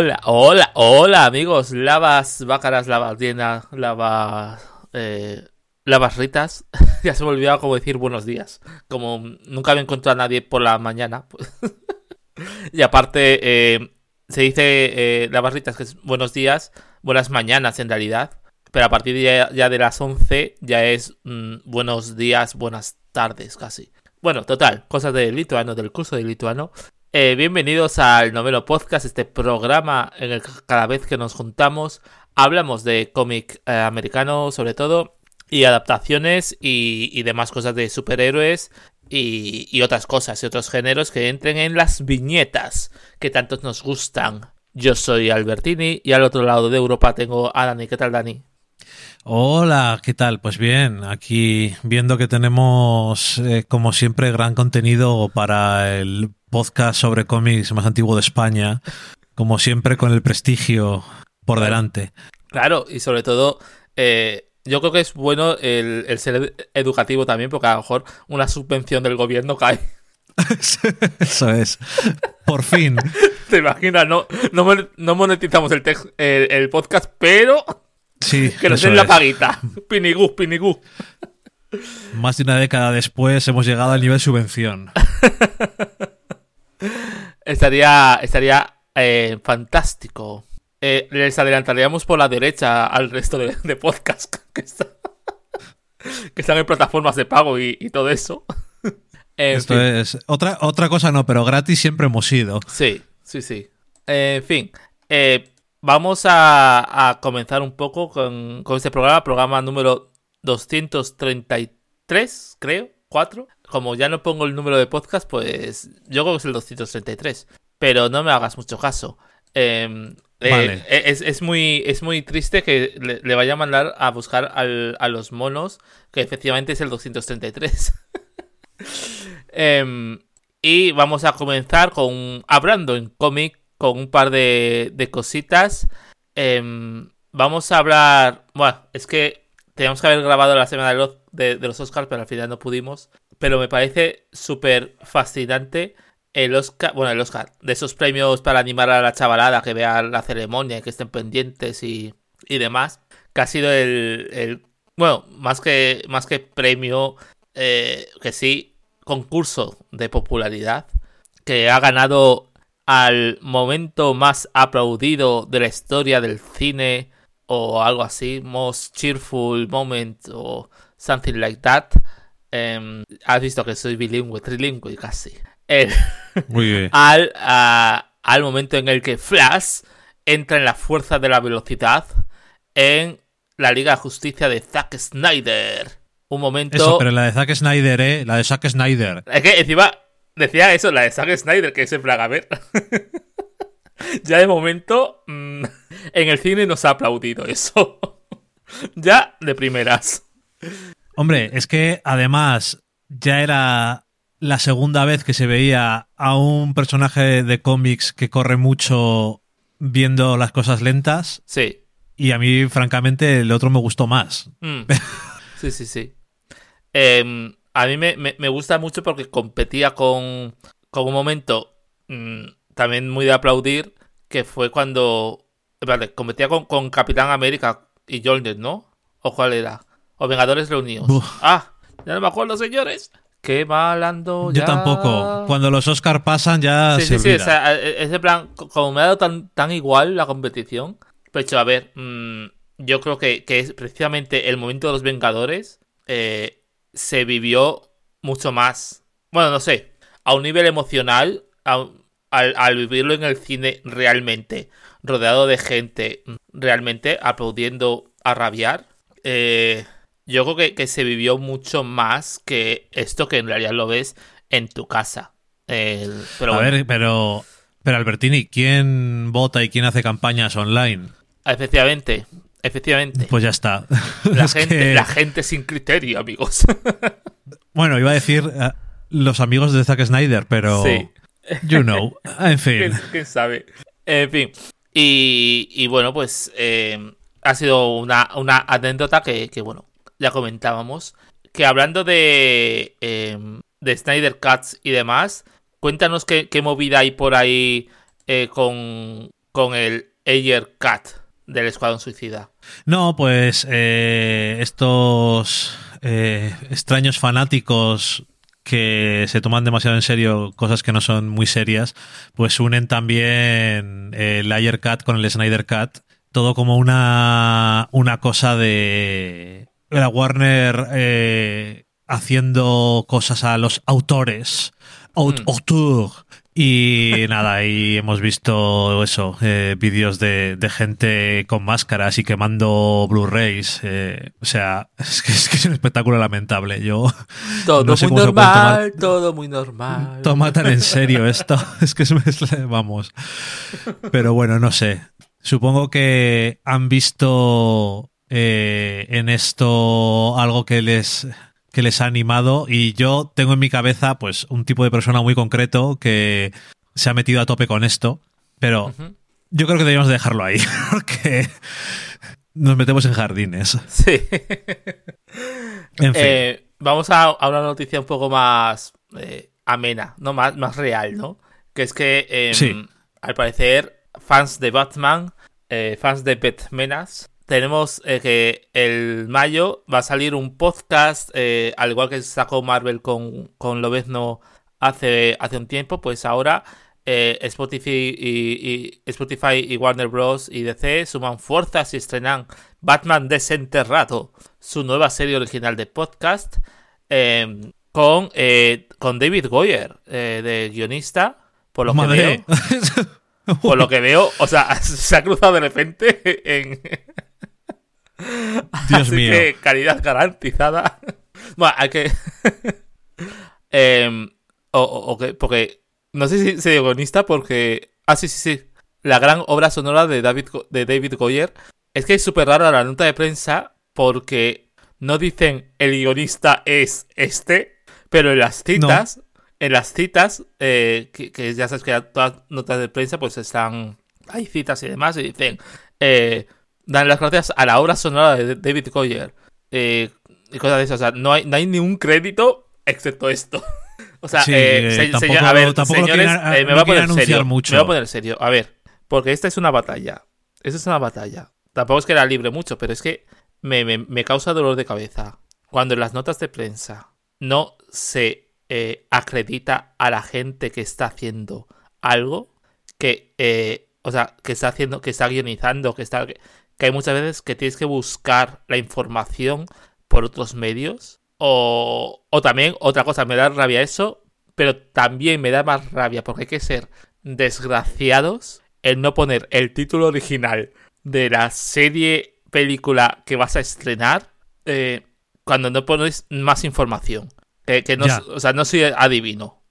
Hola, hola, hola amigos, lavas, bácaras, lavas, diena, lavas, eh, lavas ritas. ya se me olvidaba cómo decir buenos días. Como nunca me encontrado a nadie por la mañana. Pues. y aparte, eh, se dice eh, lavas ritas que es buenos días, buenas mañanas en realidad. Pero a partir de ya, de las 11 ya es mm, buenos días, buenas tardes casi. Bueno, total, cosas del lituano, del curso de lituano. Eh, bienvenidos al noveno podcast, este programa en el que cada vez que nos juntamos hablamos de cómic eh, americano sobre todo y adaptaciones y, demás cosas de superhéroes y, y, otras cosas y otros géneros que entren en las viñetas que tantos nos gustan. Yo soy Albertini y al otro lado de Europa tengo a Dani. ¿Qué tal Dani? Hola, ¿qué tal? Pues bien, aquí viendo que tenemos, eh, como siempre, gran contenido para el podcast sobre cómics más antiguo de España, como siempre con el prestigio por delante. Claro, y sobre todo, eh, yo creo que es bueno el, ser educativo también, porque a lo mejor una subvención del gobierno cae. Eso es. Por fin. ¿Te imaginas? No, no, monetizamos el, el podcast, pero Sí, que nos den la paguita. Pinigú, pinigú. Más de una década después hemos llegado al nivel subvención. Estaría estaría eh, fantástico. Eh, les adelantaríamos por la derecha al resto de, de podcasts que, están en plataformas de pago y, todo eso. Esto es otra, otra cosa no, pero gratis siempre hemos ido. Sí, sí, sí. en fin, eh, Vamos a, comenzar un poco con, este programa, programa número 233, creo, 4. Como ya no pongo el número de podcast, pues yo creo que es el 233. Pero no me hagas mucho caso. Em, eh, es, muy, es muy triste que le, vaya a mandar a buscar a los monos, que efectivamente es el 233. Em, y vamos a comenzar con hablando en cómic con un par de, cositas. Em, vamos a hablar. Bueno, es que teníamos que haber grabado la semana de los, de, los Oscars, pero al final no pudimos. Pero me parece súper fascinante el Oscar, bueno, el Oscar, de esos premios para animar a la chavalada que vea la ceremonia y que estén pendientes y, y demás. Que ha sido el, el bueno, más que, más que premio, eh, que sí, concurso de popularidad. Que ha ganado al momento más aplaudido de la historia del cine o algo así, most cheerful moment o something like that. Em, has visto que soy bilingüe, trilingüe casi. Muy bien. Al, al momento en el que Flash entra en la fuerza de la velocidad en la Liga de Justicia de Zack Snyder. Un momento. Eso, pero la de Zack Snyder, ¿eh? La de Zack Snyder. Es que encima Decía eso, la de Zack Snyder, que es en plan, a ver. ya de momento, mm, en el cine nos ha aplaudido eso. ya de primeras. Hombre, es que además ya era la segunda vez que se veía a un personaje de cómics que corre mucho viendo las cosas lentas. Sí. Y a mí, francamente, el otro me gustó más. Mm. Sí, sí, sí. Eh, a mí me, gusta mucho porque competía con, con un momento mm, también muy de aplaudir, que fue cuando... Vale, competía con, con Capitán América y Jolner, ¿no? ¿O cuál era? O Vengadores Reunidos. Ah, ya no me acuerdo, señores. Qué mal ando ya. Yo tampoco. Cuando los Oscar pasan ya sí, se Sí, sí, e, ese plan, como me ha dado tan, tan igual la competición, pues a ver, mm, yo creo que, que, es precisamente el momento de los Vengadores eh, se vivió mucho más. Bueno, no sé, a un nivel emocional, al, vivirlo en el cine realmente, rodeado de gente realmente aplaudiendo a rabiar, eh, yo creo que, se vivió mucho más que esto que en realidad lo ves en tu casa. pero a ver, pero, pero Albertini, ¿quién vota y quién hace campañas online? Efectivamente, Efectivamente. Pues ya está. La, gente, la gente sin criterio, amigos. bueno, iba a decir eh, los amigos de Zack Snyder, pero. Sí. You know. En fin. ¿Quién, sabe? En fin. Y, bueno, pues eh, ha sido una, una anécdota que, bueno, ya comentábamos. Que hablando de, eh, de Snyder Cuts y demás, cuéntanos qué, qué movida hay por ahí con, con el Ayer Cat del Escuadrón Suicida? No, pues eh, estos eh, extraños fanáticos que se toman demasiado en serio cosas que no son muy serias, pues unen también el Ayer Cat con el Snyder Cat, todo como una, una cosa de la Warner eh, haciendo cosas a los autores, aut Mm. auteur. Y nada, ahí hemos visto eso, eh, vídeos de, de gente con máscaras y quemando Blu-rays. eh, o sea, es que, es que es un espectáculo lamentable. Yo Todo No sé muy normal, todo muy normal. toma tan en serio esto. Es que es, es- vamos. Pero bueno, no sé. Supongo que han visto eh, en esto algo que les que les ha animado y yo tengo en mi cabeza pues un tipo de persona muy concreto que se ha metido a tope con esto, pero yo creo que deberíamos dejarlo ahí porque nos metemos en jardines. Sí. En fin. Eh, vamos a, a una noticia un poco más eh, amena, ¿no? Más, más real, ¿no? Que es que, eh, Sí. al parecer, fans de Batman, eh, fans de Batmanas, tenemos eh, que el mayo va a salir un podcast, eh, al igual que sacó Marvel con, con Lobezno hace, hace un tiempo, pues ahora eh, Spotify, y, y- Spotify y Warner Bros. y DC suman fuerzas y estrenan Batman Desenterrado, su nueva serie original de podcast, eh, con, eh, con David Goyer, eh, de guionista, por lo que veo. Por lo que veo, o sea, se ha cruzado de repente en... Dios Así mío. que calidad garantizada. Bueno, hay que... Em, o, o- o que- porque... No sé si se guionista porque... Ah, sí, sí, sí. La gran obra sonora de David, de David Goyer. Es que es súper rara la nota de prensa porque no dicen el guionista es este, pero en las citas, en las citas, eh, que, que ya sabes que todas las notas de prensa pues están, hay citas y demás y dicen, eh, dan las gracias a la obra sonora de David Goyer eh, y cosas de esas. O sea, no hay, no hay ni un crédito excepto esto. O sea, Sí, eh, eh, se- tampoco- señor- a ver, tampoco lo señores, quieren eh, me no voy a poner serio. mucho. Me voy a poner serio. A ver, porque esta es una batalla. Esta es una batalla. Tampoco es que la libre mucho, pero es que me, me- me causa dolor de cabeza. Cuando en las notas de prensa no se eh, acredita a la gente que está haciendo algo, que, o sea, que está haciendo, que está guionizando, que está, que hay muchas veces que tienes que buscar la información por otros medios. O, o también, otra cosa, me da rabia eso, pero también me da más rabia porque hay que ser desgraciados en no poner el título original de la serie, película que vas a estrenar eh, cuando no pones más información. Que, que no, Ya. o sea, no soy adivino.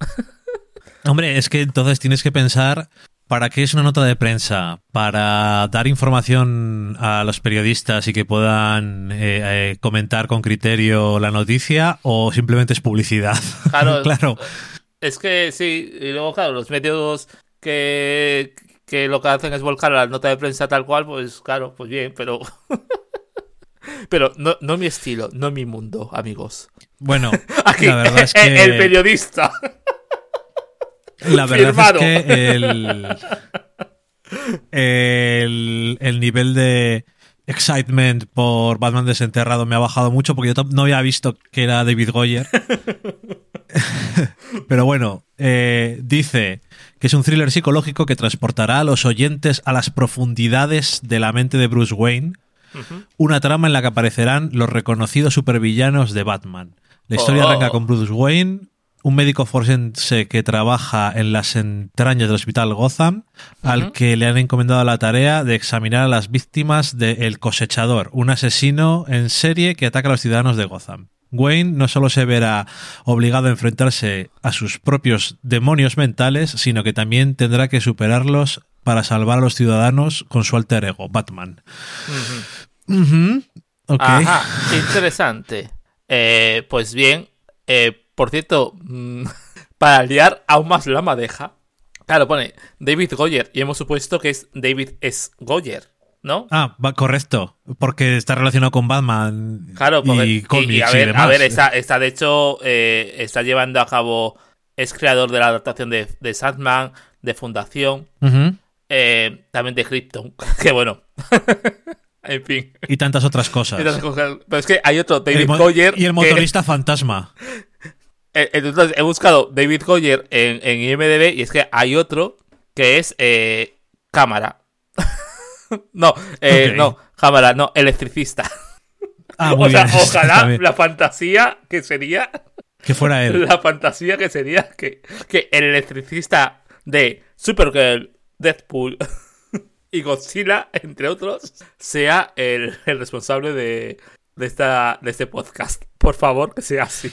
Hombre, es que entonces tienes que pensar para qué es una nota de prensa, para dar información a los periodistas y que puedan eh, eh, comentar con criterio la noticia o simplemente es publicidad. Claro, claro. Es que sí, y luego, claro, los medios que, que lo que hacen es volcar la nota de prensa tal cual, pues claro, pues bien, pero. pero no, no mi estilo, no mi mundo, amigos. Bueno, Aquí, la verdad es que el periodista. La verdad Firmado. es que el, el, el nivel de excitement por Batman desenterrado me ha bajado mucho porque yo no había visto que era David Goyer. Pero bueno, eh, dice que es un thriller psicológico que transportará a los oyentes a las profundidades de la mente de Bruce Wayne, una trama en la que aparecerán los reconocidos supervillanos de Batman. La historia Oh. arranca con Bruce Wayne, un médico forense que trabaja en las entrañas del hospital Gotham, al que le han encomendado la tarea de examinar a las víctimas de El Cosechador, un asesino en serie que ataca a los ciudadanos de Gotham. Wayne no solo se verá obligado a enfrentarse a sus propios demonios mentales, sino que también tendrá que superarlos para salvar a los ciudadanos con su alter ego, Batman. Ajá, interesante. Eh, pues bien, eh, por cierto, mm, para liar aún más la madeja, claro, pone David Goyer y hemos supuesto que es David S. Goyer, ¿no? Ah, correcto. Porque está relacionado con Batman Claro, porque, y cómics y, y a ver, demás. a ver, está, está de hecho, eh, está llevando a cabo, es creador de la adaptación de, de Sandman, de Fundación. Eh, también de Krypton, que bueno. en fin. Y tantas otras cosas. Pero es que hay otro, David Goyer. y el que- motorista fantasma. Eh, Entonces he buscado David Goyer en, en IMDB y es que hay otro que es eh, cámara. no, eh, no, cámara, no, electricista. Ah, o sea, bien. ojalá la fantasía que sería, Que fuera él. la fantasía que sería que, que el electricista de Supergirl, Deadpool y Godzilla, entre otros, sea el, el responsable de, de, esta, de este podcast. Por favor, que sea así.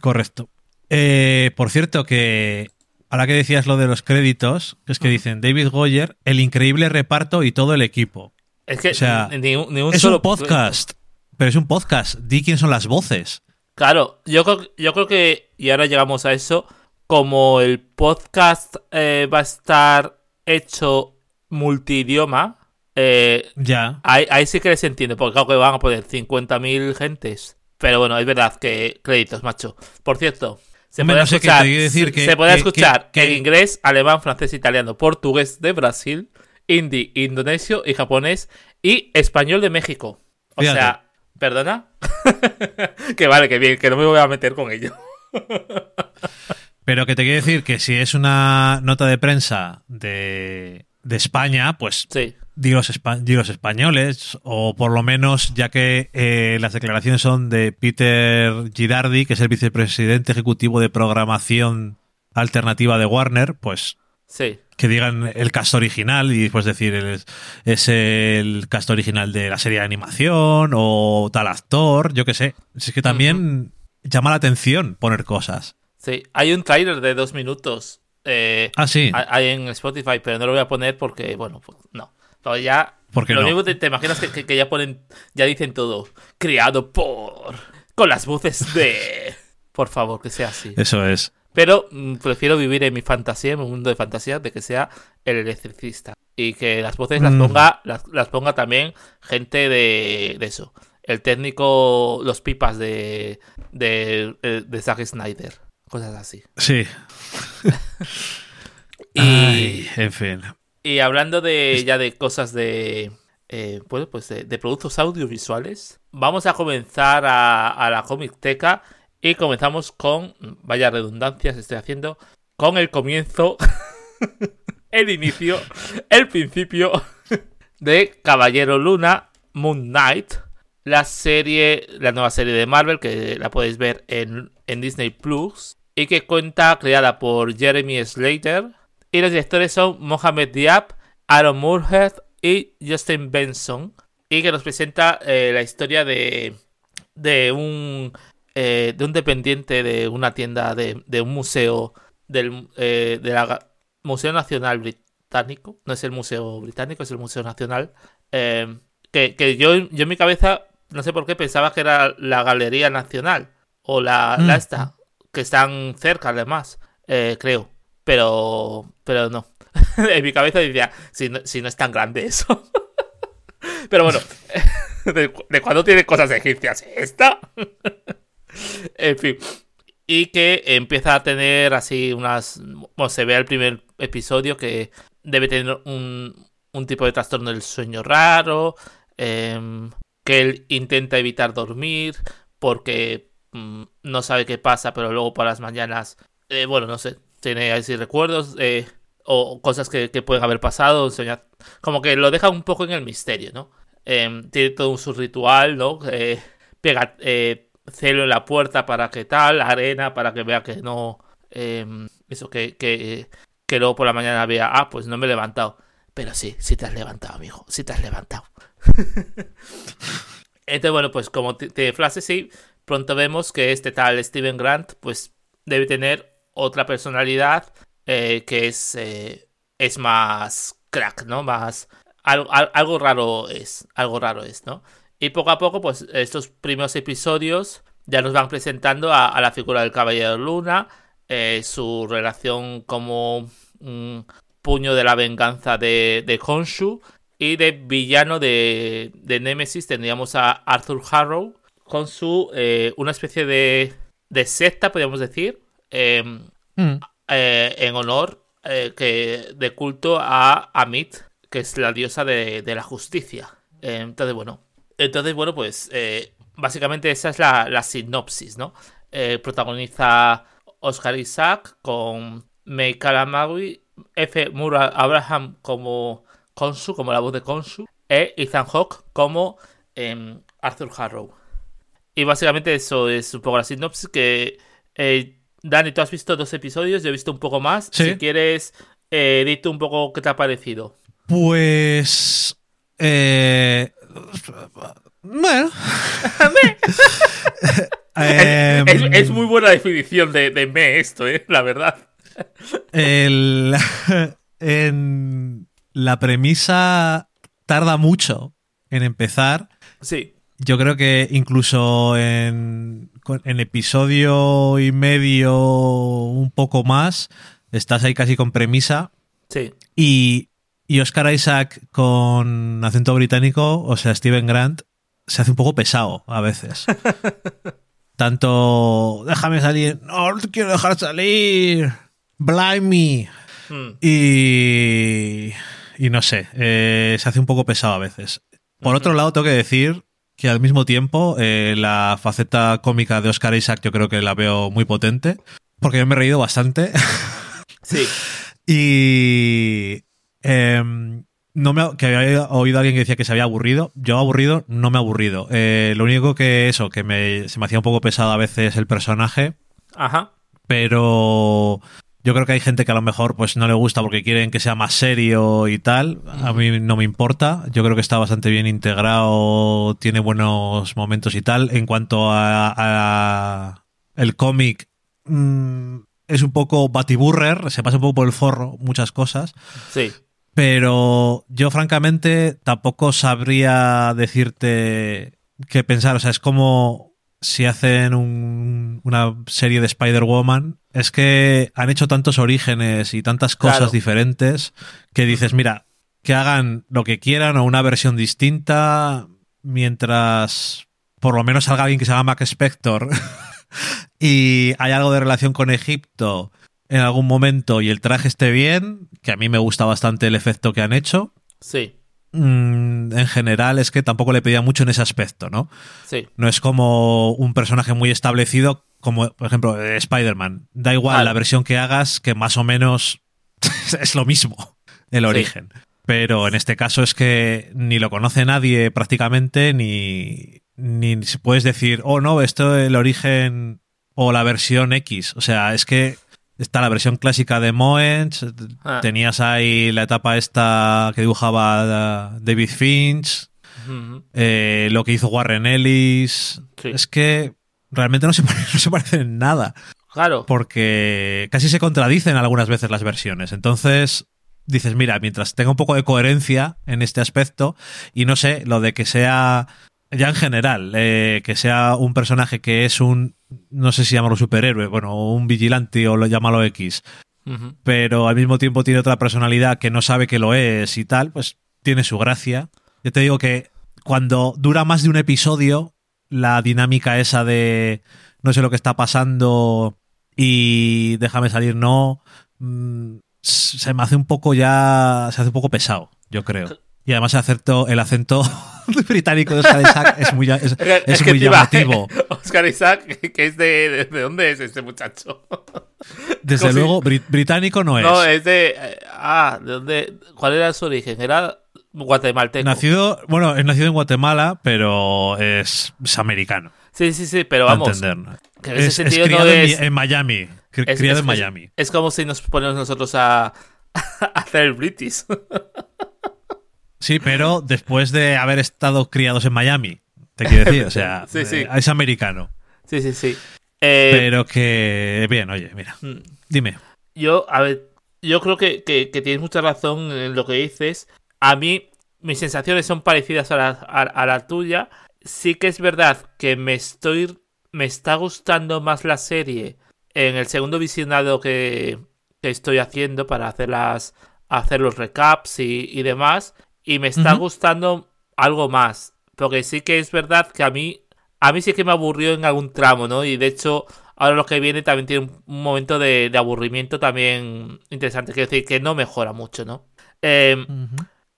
Correcto. Eh, por cierto, que ahora que decías lo de los créditos, que es que dicen David Goyer, el increíble reparto y todo el equipo. Es que O sea, ni, un- ni un es solo un podcast, pero es un podcast. Di quién son las voces. Claro, yo creo, yo creo que, y ahora llegamos a eso, como el podcast eh, va a estar hecho multidioma, eh, Ya. ahí, ahí sí que les entiendo, porque claro que van a poner 50.000 gentes. Pero bueno, es verdad que créditos, macho. Por cierto, se puede no sé qué escuchar, decir se, que- se puede que- escuchar que- en inglés, alemán, francés, italiano, portugués de Brasil, hindi, indonesio y japonés y español de México. O Fíjate. sea, ¿perdona? que vale, que bien, que no me voy a meter con ello. Pero que te quiero decir que si es una nota de prensa de, de España, pues Sí, di los, espa- di los españoles, o por lo menos, ya que eh, las declaraciones son de Peter Girardi, que es el vicepresidente ejecutivo de programación alternativa de Warner, pues sí. que digan el cast original y después decir el- es el cast original de la serie de animación o tal actor, yo qué sé. Es que también llama la atención poner cosas. Sí, hay un trailer de dos minutos. Eh, Ah, sí. hay en Spotify, pero no lo voy a poner porque, bueno, pues, no. Pero ya. ¿Por qué lo no? que te imaginas que, que- que ya ponen. Ya dicen todo. Creado por. Con las voces de. Por favor, que sea así. Eso es. Pero mm, prefiero vivir en mi fantasía, en mi mundo de fantasía, de que sea el electricista. Y que las voces las Mm. ponga, las, las ponga también gente de, de eso. El técnico, los pipas de, de, eh, de Zack Snyder. Cosas así. Sí. Y, Ay, en fin. Y hablando de ya de cosas de. eh, bueno, pues de, de productos audiovisuales, vamos a comenzar a, a la Comicteca y comenzamos con. Vaya redundancias estoy haciendo. Con el comienzo. el inicio. El principio. De Caballero Luna. Moon Knight. La serie. La nueva serie de Marvel. Que la podéis ver en, en Disney Plus. Y que cuenta creada por Jeremy Slater. Y los directores son Mohamed Diab, Aaron Moorhead y Justin Benson. Y que nos presenta eh, la historia de, de un eh, de un dependiente de una tienda de, de un museo del eh, de la Ga- Museo Nacional Británico. No es el Museo Británico, es el Museo Nacional. eh, que, que yo, yo en mi cabeza, no sé por qué, pensaba que era la Galería Nacional. O la, la Mm. esta. Que están cerca además. creo. Pero. Pero no. en mi cabeza decía, si no, si no es tan grande eso. pero bueno. ¿De, de cuándo tiene cosas egipcias esta? en fin. Y que empieza a tener así unas. Bueno, se ve el primer episodio que debe tener un, un tipo de trastorno del sueño raro. em, que él intenta evitar dormir. Porque mm, no sabe qué pasa, pero luego por las mañanas. eh, bueno, no sé. Tiene así recuerdos. eh, o cosas que, pueden haber pasado. soñar- Como que lo deja un poco en el misterio, ¿no? Em, tiene todo su ritual, ¿no? Eh, pega eh, celo en la puerta para que tal, arena para que vea que no. em, eso que, que, luego por la mañana vea, ah, pues no me he levantado. Pero sí, sí te has levantado, amigo, sí te has levantado. Entonces, bueno, pues como te flashes, sí, pronto vemos que este tal Steven Grant, pues debe tener otra personalidad eh, que es, eh, es más crack, ¿no? Más. Algo, al- algo raro es, algo raro es, ¿no? Y poco a poco, pues estos primeros episodios ya nos van presentando a, la figura del Caballero Luna, eh, su relación como puño de la venganza de, de Khonshu y de villano de, de Nemesis tendríamos a Arthur Harrow con su una especie de, de secta, podríamos decir, em, Mm. eh, en honor eh, que de culto a Amit, que es la diosa de, la justicia. entonces, bueno, entonces, bueno, pues eh, básicamente esa es la, sinopsis, ¿no? Eh, protagoniza Oscar Isaac con May Kalamawi, F. Mura Abraham como Konsu, como la voz de Konsu, e Ethan Hawke como em, Arthur Harrow. Y básicamente eso es un poco la sinopsis que... Eh, Dani, tú has visto dos episodios, yo he visto un poco más. Si quieres, eh, un poco qué te ha parecido. Pues... Eh, bueno. Em, es, muy buena definición de, de me esto, ¿eh? la verdad. El, en la premisa tarda mucho en empezar. Sí. Yo creo que incluso en, en episodio y medio, un poco más, estás ahí casi con premisa. Sí. Y, y Oscar Isaac con acento británico, o sea, Steven Grant, se hace un poco pesado a veces. Tanto, déjame salir, no, no te quiero dejar salir, blind me. Hmm. Y, y no sé, eh, se hace un poco pesado a veces. Por otro lado, tengo que decir que al mismo tiempo eh, la faceta cómica de Oscar Isaac yo creo que la veo muy potente, porque yo me he reído bastante. Sí. y em, no me, que había oído a alguien que decía que se había aburrido. Yo aburrido, no me he aburrido. Eh, lo único que eso, que me, se me hacía un poco pesado a veces el personaje. Ajá. Pero yo creo que hay gente que a lo mejor pues no le gusta porque quieren que sea más serio y tal. A mí no me importa. Yo creo que está bastante bien integrado, tiene buenos momentos y tal. En cuanto a, el cómic, mm, es un poco batiburrer, se pasa un poco por el forro muchas cosas. Sí. Pero yo, francamente, tampoco sabría decirte qué pensar. O sea, es como si hacen una serie de Spider-Woman. Es que han hecho tantos orígenes y tantas cosas diferentes que dices, mira, que hagan lo que quieran o una versión distinta mientras por lo menos salga alguien que se llama Mac Spector y hay algo de relación con Egipto en algún momento y el traje esté bien, que a mí me gusta bastante el efecto que han hecho. Sí. Mm, en general es que tampoco le pedía mucho en ese aspecto, ¿no? Sí. No es como un personaje muy establecido como, por ejemplo, Spider-Man. Da igual la versión que hagas, que más o menos es lo mismo, el origen. Pero en este caso es que ni lo conoce nadie prácticamente, ni, ni puedes decir, oh no, esto es el origen o la versión X. O sea, es que Está la versión clásica de Moens. Ah. Tenías ahí la etapa esta que dibujaba uh, David Finch. Eh, lo que hizo Warren Ellis. Es que realmente no se, no se parecen en nada. Claro. Porque casi se contradicen algunas veces las versiones. Entonces, dices, mira, mientras tenga un poco de coherencia en este aspecto, y no sé, lo de que sea, ya en general, eh, que sea un personaje que es un no sé si llamarlo superhéroe, bueno, un vigilante o lo llámalo X, pero al mismo tiempo tiene otra personalidad que no sabe que lo es y tal, pues tiene su gracia. Yo te digo que cuando dura más de un episodio, la dinámica esa de no sé lo que está pasando y déjame salir, no, mm, se me hace un poco ya, se hace un poco pesado, yo creo. Y además el acento, el acento británico de Oscar Isaac es muy, es, muy llamativo. Oscar Isaac, que es de, de, dónde es este muchacho? Desde luego, británico no es. No, es de. Eh, ah, ¿de dónde? ¿Cuál era su origen? Era guatemalteco. Nacido, bueno, es nacido en Guatemala, pero es, americano. Sí, sí, sí, pero vamos. Que en ese sentido criado no es, en Miami. criado en Miami. Es, como si nos ponemos nosotros a, a hacer el British. Sí, pero después de haber estado criados en Miami, te quiero decir, o sea, es americano. Sí, sí, sí. Eh, pero que, bien, oye, mira, mm. dime. Yo, a ver, yo creo que, tienes mucha razón en lo que dices. A mí, mis sensaciones son parecidas a la, a, la tuya. Sí que es verdad que me estoy, me está gustando más la serie en el segundo visionado que, que estoy haciendo para hacer las, hacer los recaps y, y demás y me está gustando algo más. Porque sí que es verdad que a mí, a mí sí que me aburrió en algún tramo, ¿no? Y de hecho, ahora lo que viene también tiene un momento de, aburrimiento también interesante. Quiero decir que no mejora mucho, ¿no? Eh,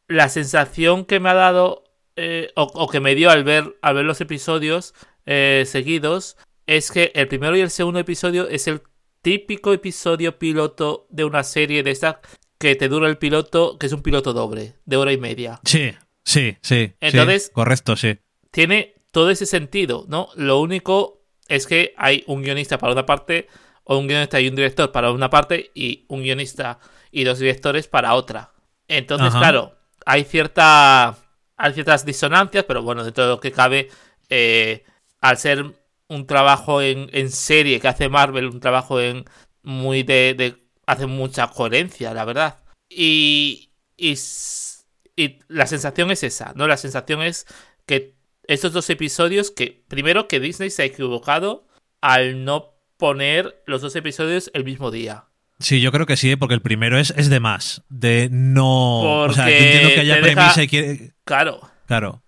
la sensación que me ha dado eh, o, que me dio al ver, al ver los episodios eh, seguidos es que el primero y el segundo episodio es el típico episodio piloto de una serie de esta que te dura el piloto, que es un piloto doble, de hora y media. Sí, sí, sí. Entonces, correcto, sí. Tiene todo ese sentido, ¿no? Lo único es que hay un guionista para una parte, o un guionista y un director para una parte, y un guionista y dos directores para otra. Entonces, claro, hay cierta hay ciertas disonancias, pero bueno, de todo lo que cabe, eh, al ser un trabajo en, serie que hace Marvel, un trabajo en muy de, hace mucha coherencia, la verdad. Y, y, y la sensación es esa, ¿no? La sensación es que estos dos episodios, que primero que Disney se ha equivocado al no poner los dos episodios el mismo día. Sí, yo creo que sí, porque el primero es, es de más. De no. o sea, yo entiendo que haya premisa y quiere. Claro. Claro.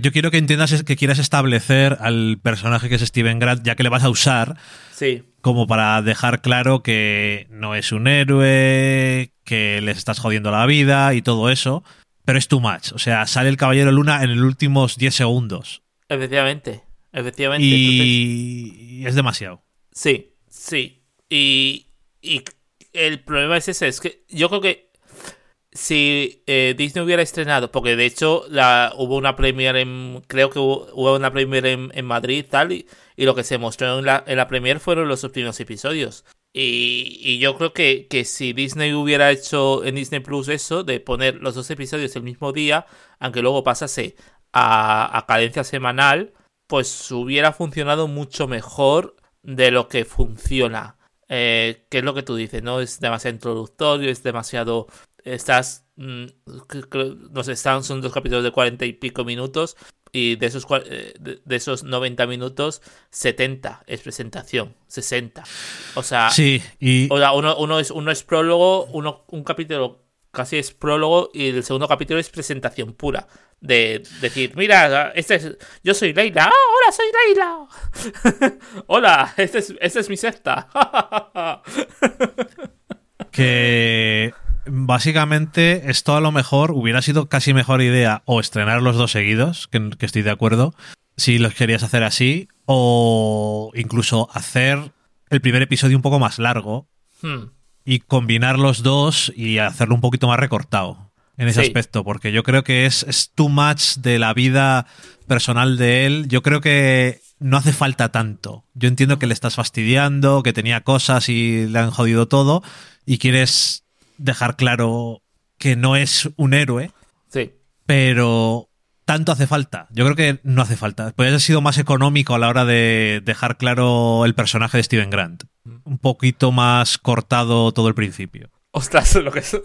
Yo quiero que entiendas que quieras establecer al personaje que es Steven Grant, ya que le vas a usar. Sí. Como para dejar claro que no es un héroe, que les estás jodiendo la vida y todo eso. Pero es too much. O sea, sale el Caballero Luna en los últimos 10 segundos. Efectivamente. Efectivamente. Y, es demasiado. Sí, sí. Y, y el problema es ese. Es que yo creo que si eh, Disney hubiera estrenado, porque de hecho hubo una premiere en, creo que hubo, una premiere en, Madrid tal, y, lo que se mostró en la, en la premiere fueron los primeros episodios. Y, y yo creo que, que, si Disney hubiera hecho en Disney Plus eso, de poner los dos episodios el mismo día, aunque luego pasase a, a cadencia semanal, pues hubiera funcionado mucho mejor de lo que funciona. Eh, ¿Qué es lo que tú dices? ¿No? Es demasiado introductorio, es demasiado estás, mm, no sé, están, son dos capítulos de cuarenta y pico minutos y de esos, eh, de esos 90 minutos, 70 es presentación, 60. O sea, sí, y... uno, uno, es, uno es prólogo, uno, un capítulo casi es prólogo y el segundo capítulo es presentación pura. De decir, mira, este es, yo soy Leila. ¡Ah, hola, soy Leila! hola, esta es, este es mi secta. que básicamente esto a lo mejor hubiera sido casi mejor idea o estrenar los dos seguidos, que, estoy de acuerdo, si los querías hacer así, o incluso hacer el primer episodio un poco más largo hmm. y combinar los dos y hacerlo un poquito más recortado en ese aspecto, porque yo creo que es, es too much de la vida personal de él. Yo creo que no hace falta tanto. Yo entiendo que le estás fastidiando, que tenía cosas y le han jodido todo y quieres dejar claro que no es un héroe. Sí. Pero tanto hace falta. Yo creo que no hace falta. Podría haber sido más económico a la hora de dejar claro el personaje de Steven Grant. Un poquito más cortado todo el principio. Ostras, lo que es.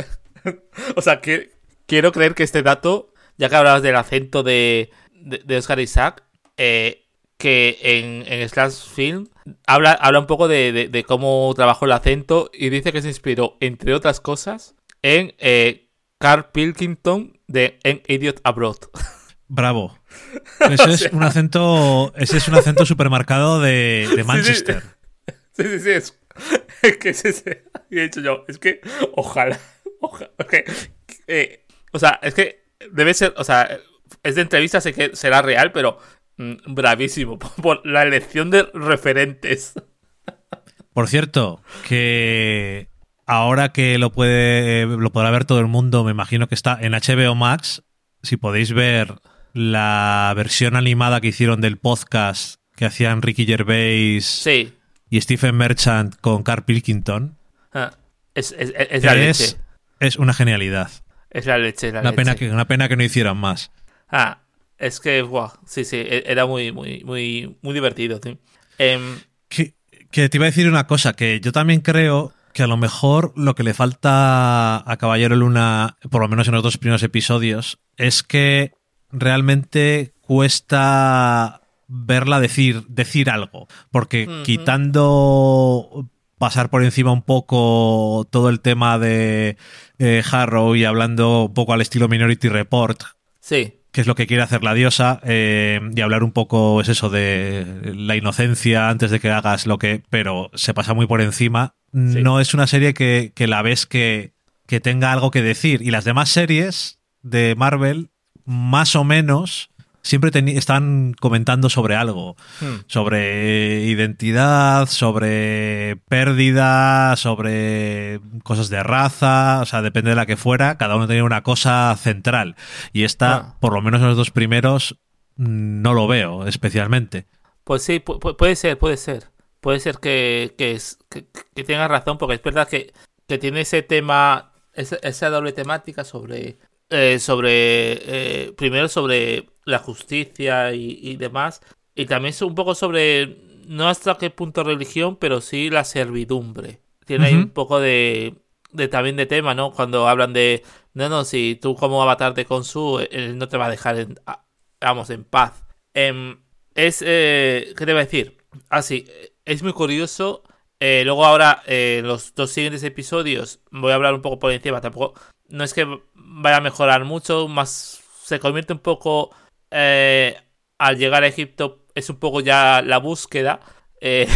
o sea, que quiero creer que este dato, ya que hablabas del acento de, de, Oscar Isaac, eh, que en, en Slash Film habla, habla un poco de, cómo trabajó el acento y dice que se inspiró, entre otras cosas, en eh, Carl Pilkington de En Idiot Abroad. Bravo. Ese es un acento, ese es un acento supermercado de, de Manchester. Sí, sí, sí. Es, que es ese. Y he dicho yo, es que ojalá. ojalá eh, o sea, es que debe ser, o sea, es de entrevista, sé que será real, pero bravísimo por la elección de referentes. Por cierto, que ahora que lo puede lo podrá ver todo el mundo, me imagino que está en HBO Max. Si podéis ver la versión animada que hicieron del podcast que hacían Ricky Gervais y Stephen Merchant con Carl Pilkington. Ah, es, la leche. Es una genialidad. Es la leche, una Pena que, una pena que no hicieran más. Ah, es que, wow, sí, sí, e-, era muy, muy, muy, muy divertido. Em, que, te iba a decir una cosa, que yo también creo que a lo mejor lo que le falta a Caballero Luna, por lo menos en los dos primeros episodios, es que realmente cuesta verla decir, decir algo. Porque quitando pasar por encima un poco todo el tema de eh, Harrow y hablando un poco al estilo Minority Report, Sí qué es lo que quiere hacer la diosa eh, y hablar un poco, es eso, de la inocencia antes de que hagas lo que... Pero se pasa muy por encima. No es una serie que, que la ves que, que tenga algo que decir. Y las demás series de Marvel, más o menos siempre están comentando sobre algo, hmm. sobre identidad, sobre pérdida, sobre cosas de raza, o sea, depende de la que fuera, cada uno tenía una cosa central. Y esta, ah. por lo menos en los dos primeros, no lo veo especialmente. Pues sí, puede ser, puede ser. Puede ser que, que, que, tengas razón, porque es verdad que, que tiene ese tema, esa, esa doble temática sobre eh, sobre, eh, primero sobre la justicia y, demás, y también un poco sobre, no hasta qué punto religión, pero sí la servidumbre. Tiene ahí un poco de, de también de tema, ¿no? Cuando hablan de, no, no, si tú como avatar de Consu, él no te va a dejar, en, vamos, en paz. Em, es, eh, ¿qué te va a decir? Ah, sí, es muy curioso. luego ahora, en los dos siguientes episodios, voy a hablar un poco por encima, tampoco no es que vaya a mejorar mucho, más se convierte un poco eh, al llegar a Egipto, es un poco ya la búsqueda. Eh,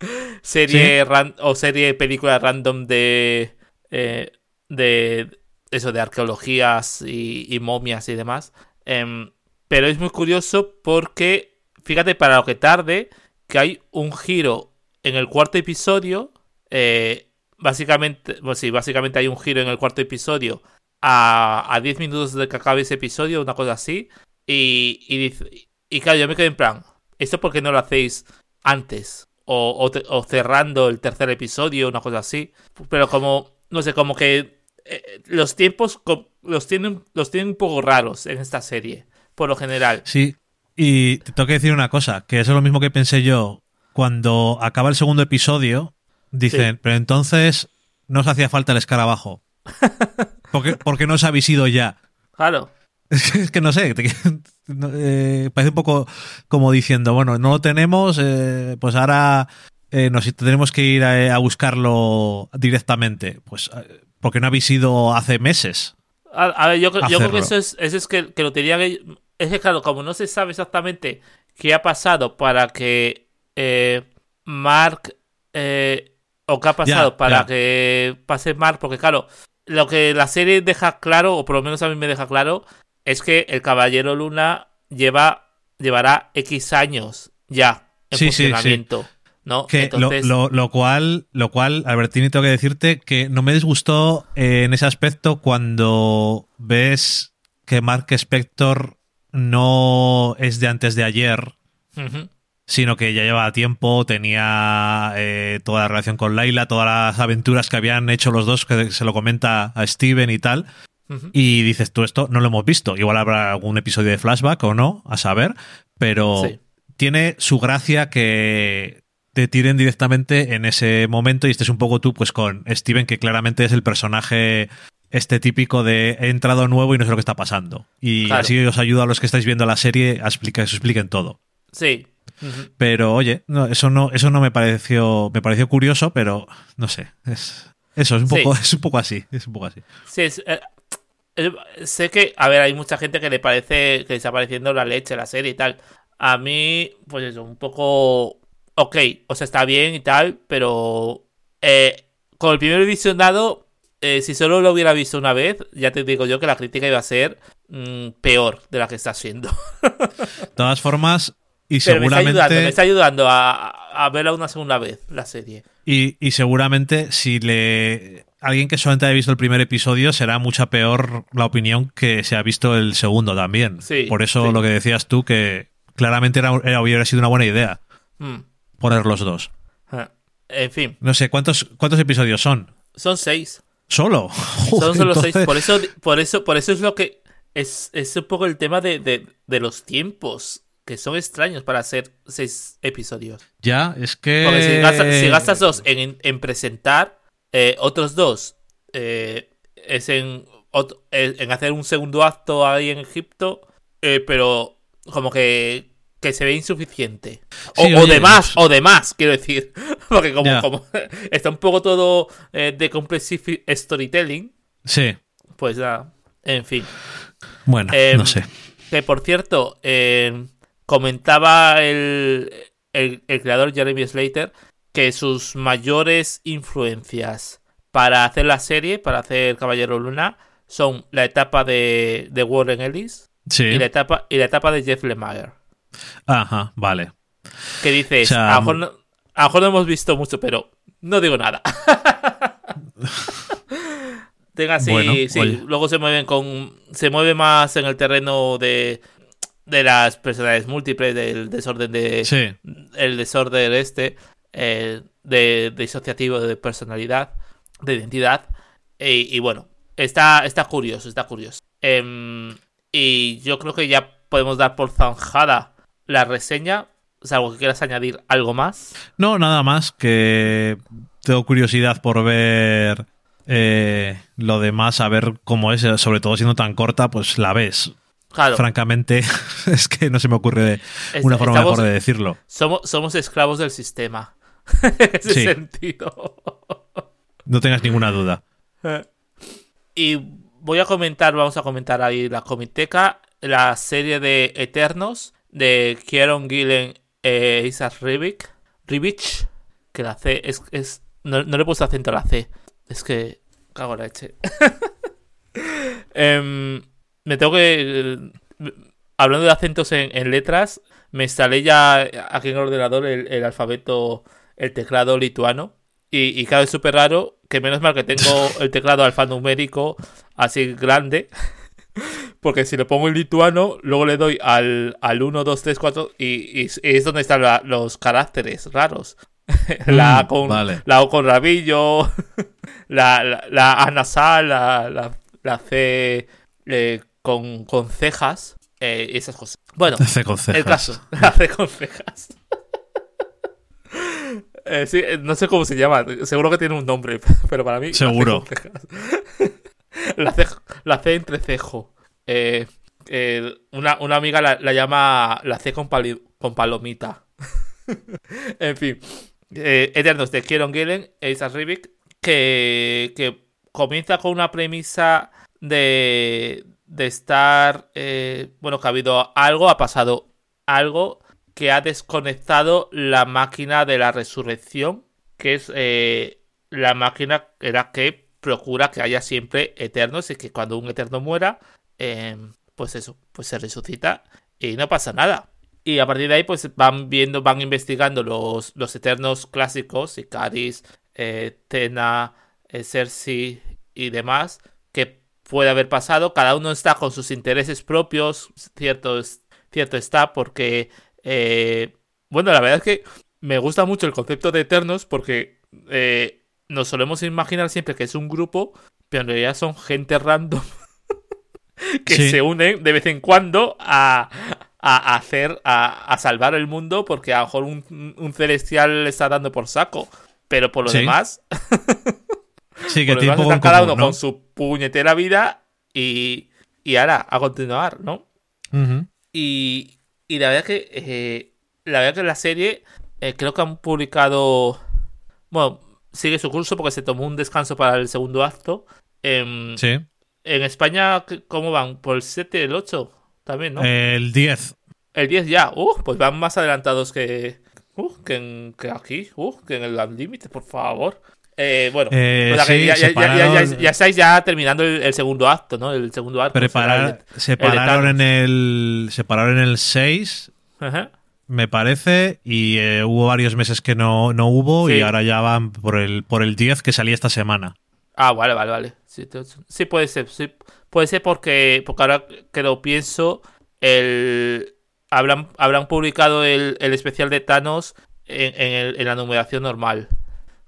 serie o serie película random de eh, de eso de arqueologías y, momias y demás em, pero es muy curioso porque fíjate para lo que tarde que hay un giro en el cuarto episodio básicamente, pues sí, básicamente hay un giro en el cuarto episodio a, a 10 minutos de que acabe ese episodio, una cosa así. Y, y, y claro, yo me quedé en plan, ¿esto por qué no lo hacéis antes? O, o, cerrando el tercer episodio, una cosa así. Pero como, no sé, como que eh, los tiempos los tienen, los tienen un poco raros en esta serie, por lo general. Sí, y te tengo que decir una cosa, que eso es lo mismo que pensé yo cuando acaba el segundo episodio Dicen, pero entonces no os hacía falta el escarabajo. ¿Por qué, no os habéis ido ya? Claro. Es que no sé, eh, parece un poco como diciendo, bueno, no lo tenemos, eh, pues ahora eh, nos tenemos que ir a, buscarlo directamente. Pues, porque no habéis ido hace meses? A, ver, yo, creo que eso es, eso es que, lo tenía que... Es que claro, como no se sabe exactamente qué ha pasado para que Mark o qué ha pasado para que pase mal, porque claro, lo que la serie deja claro, o por lo menos a mí me deja claro, es que el Caballero Luna lleva llevará X años ya en funcionamiento. ¿no? lo, cual, lo cual, Albertini, tengo que decirte que no me disgustó eh, en ese aspecto cuando ves que Mark Spector no es de antes de ayer, sino que ya llevaba tiempo, tenía eh, toda la relación con Laila, todas las aventuras que habían hecho los dos, que se lo comenta a Steven y tal. Y dices, tú esto no lo hemos visto. Igual habrá algún episodio de flashback o no, a saber, pero tiene su gracia que te tiren directamente en ese momento y estés un poco tú pues con Steven, que claramente es el personaje este típico de he entrado nuevo y no sé lo que está pasando. Y así os ayuda a los que estáis viendo la serie a explicar, que os expliquen todo. Sí, pero oye, no, eso no, eso no me pareció, me pareció curioso, pero no sé, es eso es un poco, es un poco así, es un poco así. Sí, eh, eh, sé que, a ver, hay mucha gente que le parece que está apareciendo la leche la serie y tal. A mí, pues eso, un poco, ok, o sea, está bien y tal, pero eh, con el primer visionado, si solo lo hubiera visto una vez, ya te digo yo que la crítica iba a ser mm, peor de la que está siendo. de todas formas, y seguramente... me está ayudando, a, verla una segunda vez, la serie. Y, seguramente si le... Alguien que solamente haya visto el primer episodio será mucha peor la opinión que se ha visto el segundo también. Por eso lo que decías tú, que claramente era, hubiera sido una buena idea mm. poner los dos. Ah, en fin. No sé, ¿cuántos, cuántos episodios son? Son seis. ¿Solo? son solo seis. Por eso, por, eso, por eso es lo que... Es, es un poco el tema de, de los tiempos que son extraños para hacer seis episodios. Ya, es que... Porque si gastas, dos en, presentar, eh, otros dos eh, es en, eh, en hacer un segundo acto ahí en Egipto, pero como que, que se ve insuficiente. O, de más, o de más, quiero decir. Porque como, como está un poco todo de complexive storytelling. Sí. Pues ya, en fin. Bueno, no sé. Que por cierto, eh, comentaba el, el, el creador Jeremy Slater que sus mayores influencias para hacer la serie, para hacer Caballero Luna, son la etapa de, de Warren Ellis Sí. y, la etapa, y la etapa de Jeff Lemire. Ajá, vale. Que dices, O sea, a, lo mejor no, a lo mejor no hemos visto mucho, pero no digo nada. Tenga así, Bueno, sí, oye. luego se mueven con. Se mueve más en el terreno de. De las personalidades múltiples, del desorden de. Sí. El desorden este. eh, de, disociativo de personalidad. De identidad. Y, y bueno, está, está curioso, está curioso. Em, y yo creo que ya podemos dar por zanjada la reseña. Salvo que quieras añadir algo más. No, nada más que tengo curiosidad por ver eh, lo demás, a ver cómo es, sobre todo siendo tan corta, pues la ves. Claro, Francamente, es que no se me ocurre es- una forma estamos- mejor de decirlo. somos, somos esclavos del sistema. en ese Sí. sentido. No tengas ninguna duda. Y voy a comentar, vamos a comentar ahí la comiteca, la serie de Eternos de Kieron Gillen e Isaac Rivik, Rivich, que la C es, es no, no le he puesto acento a la C, es que cago en la leche. Em, me tengo que eh, hablando de acentos en, en letras, me instalé ya aquí en el ordenador el, el alfabeto, el teclado lituano. Y, y claro, es súper raro que menos mal que tengo el teclado alfanumérico así grande. Porque si le pongo en lituano, luego le doy al, al 1, 2, 3, 4 y, y es donde están la- los caracteres raros. la, A Mm, con, vale. la O con rabillo, la, la, la A nasal, la, la, la C eh, con, con cejas, eh, y esas cosas. Bueno, C con cejas. el caso, la C con cejas. Eh, sí, eh, no sé cómo se llama, seguro que tiene un nombre, pero para mí. Seguro. con cejas. La C, la C entre cejo. Eh, eh, una, una amiga la, la llama la C con, pali- con palomita. en fin. Eh, Eternos de Kieron Gillen e Isaac Rivik, que, que comienza con una premisa de, de estar. eh, bueno, que ha habido algo, ha pasado algo que ha desconectado la máquina de la resurrección, que es eh, la máquina que la que procura que haya siempre eternos y que cuando un eterno muera, eh, pues eso, pues se resucita y no pasa nada. Y a partir de ahí, pues van viendo, van investigando los, los eternos clásicos, Icaris, eh, Tena, eh, Cersei y demás, puede haber pasado. Cada uno está con sus intereses propios, cierto, cierto está, porque, eh, bueno, la verdad es que me gusta mucho el concepto de eternos porque eh, nos solemos imaginar siempre que es un grupo, pero en realidad son gente random que Sí. se unen de vez en cuando a, a hacer, a, a salvar el mundo porque a lo mejor un, un celestial le está dando por saco. Pero por lo Sí. demás, Sí, que están en cada uno ¿no? con su puñetera vida y, y ahora a continuar, ¿no? Y, y la verdad que eh, la verdad que la serie eh, creo que han publicado bueno sigue su curso porque se tomó un descanso para el segundo acto Em, Sí. en España ¿qué- cómo van por el 7 el 8 también no El 10. el 10 ya uh, pues van más adelantados que uh, que, en- que aquí uh, que en el límite por favor eh, bueno Eh, o sea sí, ya, ya- ya- ya- ya- separaron- ya estáis ya terminando el, el segundo acto no el segundo acto Preparar, se pararon en el. Se pararon en el 6, Ajá. me parece, y eh, hubo varios meses que no, no hubo, Sí. y ahora ya van por el, por el 10 que salía esta semana. Ah, vale, vale, vale. Sí, puede ser. Sí, puede ser porque, porque ahora que lo pienso, el, habrán, habrán publicado el, el especial de Thanos en, en el- en la numeración normal.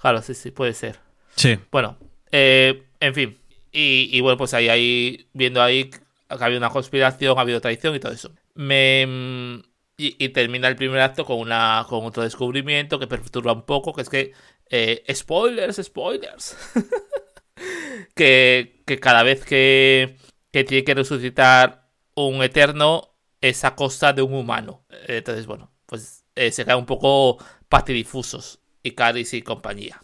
Claro, sí, sí, puede ser. Sí. Bueno, eh, en fin. Y, y bueno, pues ahí, ahí, viendo ahí que ha habido una conspiración, ha habido traición y todo eso. Me, y, y termina el primer acto con, una, con otro descubrimiento que perturba un poco, que es que... eh, spoilers, spoilers. que, que cada vez que, que tiene que resucitar un eterno es a costa de un humano. Entonces, bueno, pues eh, se quedan un poco patidifusos. Icaris y compañía.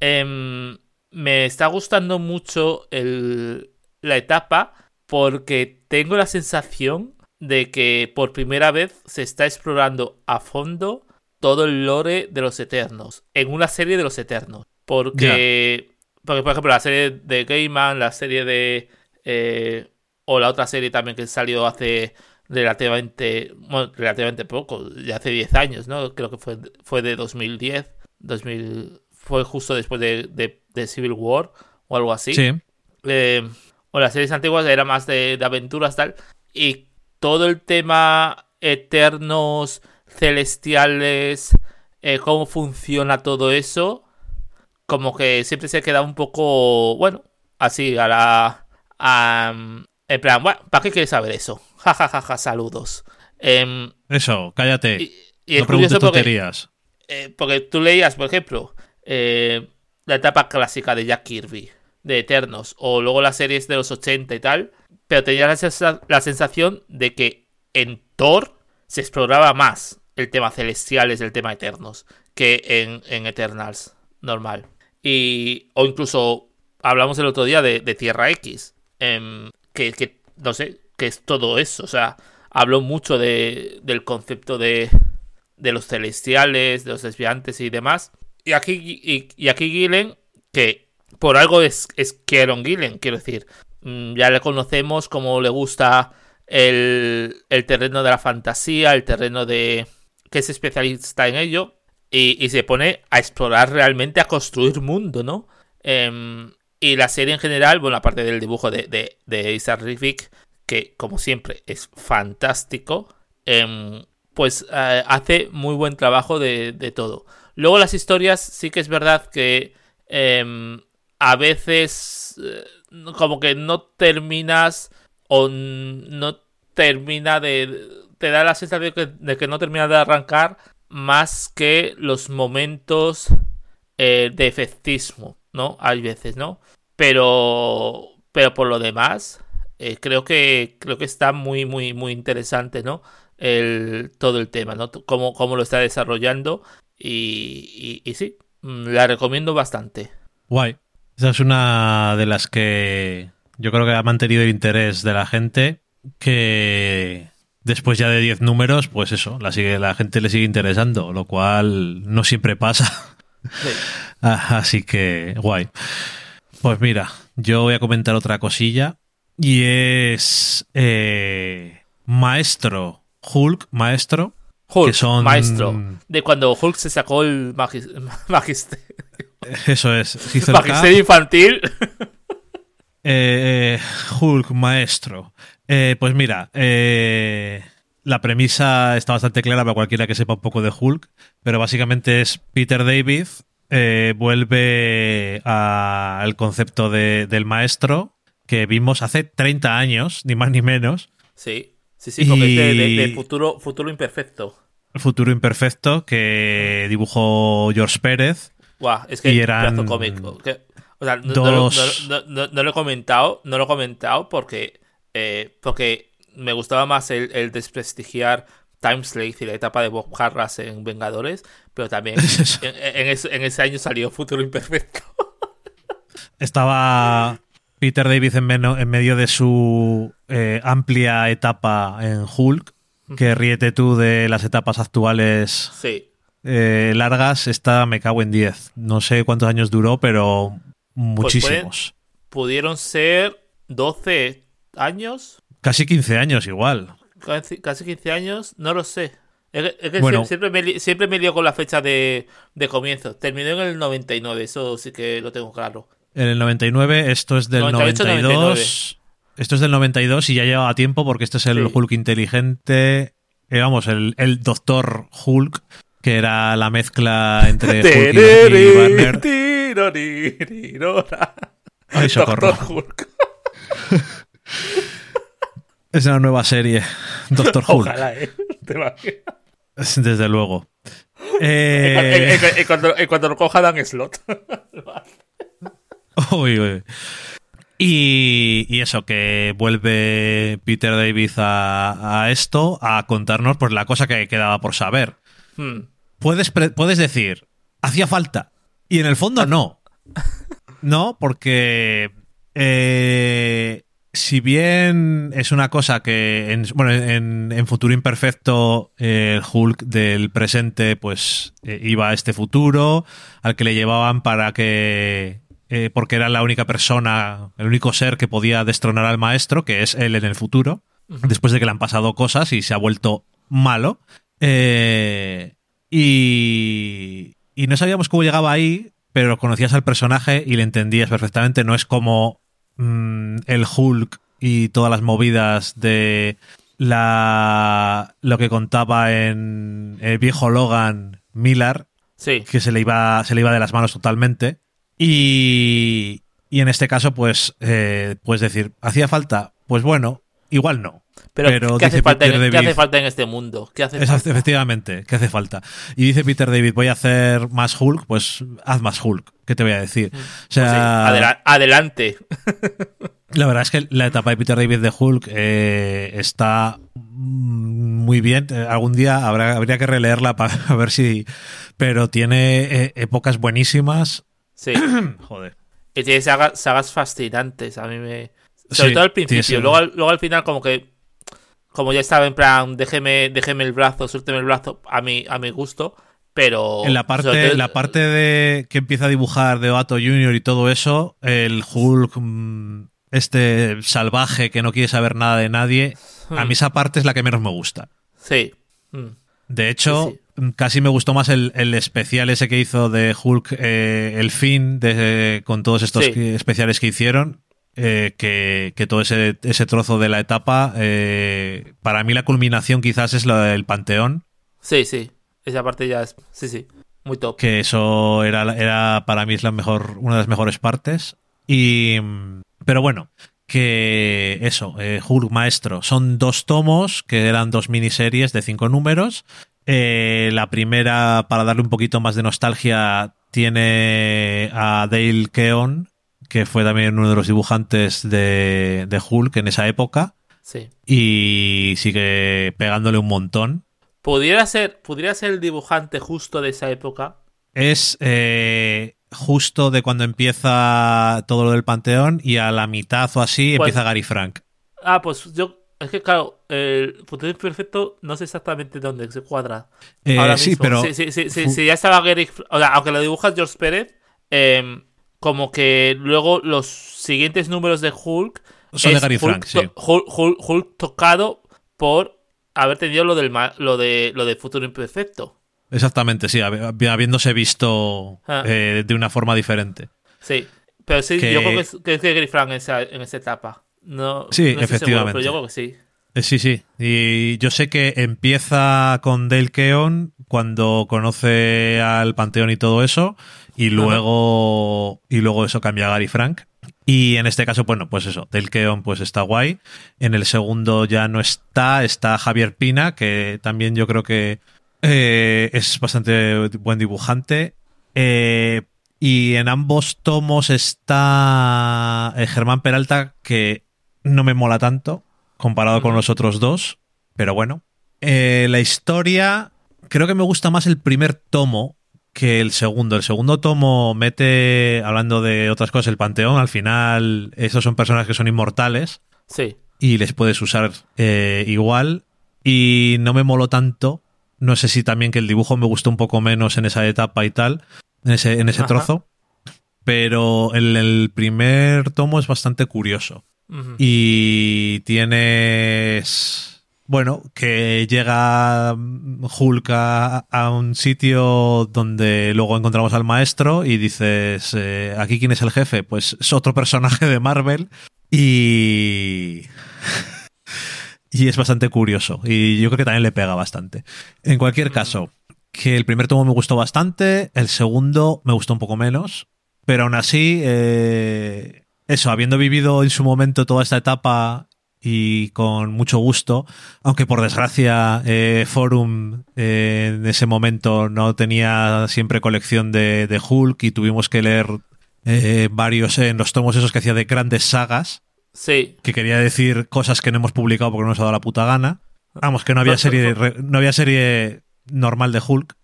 Em, me está gustando mucho el- la etapa porque tengo la sensación de que por primera vez se está explorando a fondo todo el lore de los Eternos en una serie de los Eternos. Porque, porque por ejemplo, la serie de Gaiman, la serie de. eh, o la otra serie también que salió hace relativamente. Bueno, relativamente poco, ya hace 10 años, ¿no? Creo que fue, fue de 2010. 2000, fue justo después de, de, de Civil War o algo así. Sí. Eh, o las series antiguas era más de, de aventuras tal. Y todo el tema eternos, celestiales, eh, cómo funciona todo eso, como que siempre se queda un poco, bueno, así a la... a- en plan, bueno, ¿para qué quieres saber eso? Ja, ja, ja, ja, saludos. Em, Eso, cállate. y, y no preguntes porque, tonterías. eh, porque tú leías, por ejemplo, eh, la etapa clásica de Jack Kirby, de Eternos, o luego las series de los 80 y tal, pero tenías la, la sensación de que en Thor se exploraba más el tema celestiales, el tema Eternos, que en, en Eternals normal. Y, o incluso hablamos el otro día de, de Tierra X, em, que, que, no sé, que es todo eso, o sea, habló mucho de, del concepto de, de los celestiales, de los desviantes y demás. Y aquí, y, aquí Gillen, que por algo es, es Kieron Gillen, quiero decir, mm, ya le conocemos como le gusta el, el terreno de la fantasía, el terreno de que es especialista en ello, y, se pone a explorar realmente, a construir mundo, ¿no? Em, y la serie en general, bueno, aparte del dibujo de, de, de Isaac Riffic, que como siempre es fantástico, em, pues eh, hace muy buen trabajo de, todo. Luego las historias sí que es verdad que em, a veces eh, como que no terminas o no termina de... te da la sensación de que, de que no termina de arrancar más que los momentos eh, de efectismo, ¿no? Hay veces, ¿no? Pero, pero por lo demás, eh, creo que creo que está muy, muy, muy interesante, ¿no? El, todo el tema, ¿no? Cómo, cómo lo está desarrollando y, y, y sí, mm, la recomiendo bastante. Guay. Esa es una de las que yo creo que ha mantenido el interés de la gente que después ya de 10 números, pues eso, la, sigue, la gente le sigue interesando, lo cual no siempre pasa. Sí. Así que, guay. Pues mira, yo voy a comentar otra cosilla y es eh, Maestro, Hulk, Maestro, Hulk, que son... maestro. De cuando Hulk se sacó el magis- magister- Eso es, magisterio infantil. Eh, eh, Hulk, maestro. Eh, pues mira, eh, la premisa está bastante clara para cualquiera que sepa un poco de Hulk, pero básicamente es Peter David eh, vuelve al concepto de- del maestro que vimos hace 30 años, ni más ni menos, Sí, sí, sí, porque Y- es de, de- de futuro, futuro imperfecto. el futuro imperfecto que dibujó George Pérez. Guau, es que Y eran cómico. Que- o sea, no, dos- no lo- no- no- no lo he comentado, no lo he comentado porque, eh, porque me gustaba más el, el desprestigiar Timeslave y la etapa de Bob Harras en Vengadores, pero también en ese, en ese año salió Futuro Imperfecto. Estaba Peter David en, meno- en medio de su eh, amplia etapa en Hulk, que ríete tú de las etapas actuales Sí, eh, largas, esta me cago en 10. No sé cuántos años duró, pero muchísimos. pudieron ser 12 años, Casi 15 años igual. casi, casi 15 años, no lo sé. Es que, es que Bueno. siempre, me, siempre me lío con la fecha de, de comienzo. Terminó en el 99, eso sí que lo tengo claro. En el 99, esto es del 98, 92. Esto es del 92 y ya llevaba tiempo porque este es el Sí. Hulk inteligente. eh, vamos, el, el Doctor Hulk, que era la mezcla entre Hulk y- Banner. Ay, socorro. Doctor Hulk. Es una nueva serie, Doctor Hulk, Ojalá, ¿eh? Te imaginas. desde luego. Eh, en- en- en cuanto, en cuanto lo coja, dan slot. uy, uy. Y, y eso, que vuelve Peter David a, a esto, a contarnos pues la cosa que quedaba por saber. Hmm. Puedes, puedes decir, hacía falta. Y en el fondo no. No, porque eh, si bien es una cosa que en, bueno, en, en futuro imperfecto eh, el Hulk del presente pues eh, iba a este futuro al que le llevaban para que eh, porque era la única persona, el único ser que podía destronar al maestro, que es él en el futuro, después de que le han pasado cosas y se ha vuelto malo. Eh, y, y no sabíamos cómo llegaba ahí, pero conocías al personaje y le entendías perfectamente. No es como mm, el Hulk y todas las movidas de la lo que contaba en el viejo Logan Miller, Sí. que se le iba, se le iba de las manos totalmente. Y, y en este caso, pues, eh, puedes decir, ¿hacía falta? Pues bueno, igual no. Pero, Pero ¿qué, hace falta en, Peter qué hace falta en este mundo? ¿Qué hace Es- falta? efectivamente, ¿qué hace falta? Y dice Peter David, voy a hacer más Hulk, pues haz más Hulk. ¿Qué te voy a decir? O Pues sí, sea, adela- adelante. la verdad es que la etapa de Peter David de Hulk eh, está mm, muy bien. Algún día habrá, habría que releerla para ver si... Pero tiene eh, épocas buenísimas. Sí. Joder. Y tiene sagas, sagas fascinantes. A mí me. Sobre Sí, todo al principio. Luego, al- luego al final, como que. Como ya estaba en plan, déjeme, déjeme el brazo, suélteme el brazo a mi, a mi gusto. Pero. En la parte, todo- la parte de que empieza a dibujar de Otto Jr. y todo eso, el Hulk, mm, este salvaje que no quiere saber nada de nadie, a Hmm. mí esa parte es la que menos me gusta. Sí. Mm. De hecho, Sí, casi me gustó más el, el especial ese que hizo de Hulk, eh, el fin, de, con todos estos Sí. especiales que hicieron, eh, que, que todo ese, ese trozo de la etapa, eh, para mí la culminación quizás es la del Panteón, Sí, sí. Esa parte ya es. Sí, sí. Muy top. que eso era, era para mí es la mejor, una de las mejores partes. Y, pero bueno, que eso, eh, Hulk Maestro, son dos tomos, que eran dos miniseries de cinco números. Eh, la primera, para darle un poquito más de nostalgia, tiene a Dale Keon, que fue también uno de los dibujantes de, de Hulk en esa época, Sí. y sigue pegándole un montón. Pudiera ser, pudiera ser el dibujante justo de esa época. es eh, justo de cuando empieza todo lo del Panteón y a la mitad o así Pues- empieza Gary Frank. Ah, pues yo. Es que claro, el futuro perfecto no sé exactamente dónde se cuadra. Eh, ahora sí, mismo. pero Sí, sí, sí, sí, ya estaba Gary. O sea, aunque lo dibuja George Pérez, eh, como que luego los siguientes números de Hulk. son de Gary Hulk Frank, sí. Hulk, Hulk- Hulk tocado por haber tenido lo del lo de lo de futuro imperfecto. Exactamente, sí, hab- habiéndose visto Ah. eh, de una forma diferente. Sí. Pero sí, Que- yo creo que es, que es Gary Frank en esa, en esa etapa. No, Sí, no estoy seguro, efectivamente. pero yo creo que sí. Eh, Sí, sí. Y yo sé que empieza con Dale Keon cuando conoce al Panteón y todo eso. Y luego. Y luego eso cambia a Gary Frank. Y en este caso, bueno, pues eso, Dale Keon pues está guay. En el segundo ya no está, está Javier Pina, que también yo creo que eh, es bastante buen dibujante. Eh, y en ambos tomos está Germán Peralta, que no me mola tanto comparado con los otros dos. Pero bueno. Eh, la historia. Creo que me gusta más el primer tomo que el segundo. El segundo tomo mete, hablando de otras cosas, el panteón. Al final, esos son personas que son inmortales Sí. y les puedes usar eh, igual. Y no me moló tanto. No sé si también que el dibujo me gustó un poco menos en esa etapa y tal, en ese, en ese Ajá. trozo. Pero el, el primer tomo es bastante curioso. Y tienes. Bueno, que llega Hulk a, a un sitio donde luego encontramos al maestro y dices, eh, ¿aquí quién es el jefe? Pues es otro personaje de Marvel y... y es bastante curioso y yo creo que también le pega bastante. En cualquier caso, que el primer tomo me gustó bastante, el segundo me gustó un poco menos, pero aún así, eh, eso, habiendo vivido en su momento toda esta etapa y con mucho gusto, aunque por desgracia eh, Forum eh, en ese momento no tenía siempre colección de, de Hulk y tuvimos que leer eh, varios en los tomos esos que hacía de grandes sagas, Sí. que quería decir cosas que no hemos publicado porque no nos ha dado la puta gana. Vamos, que no había serie, no había serie normal de Hulk.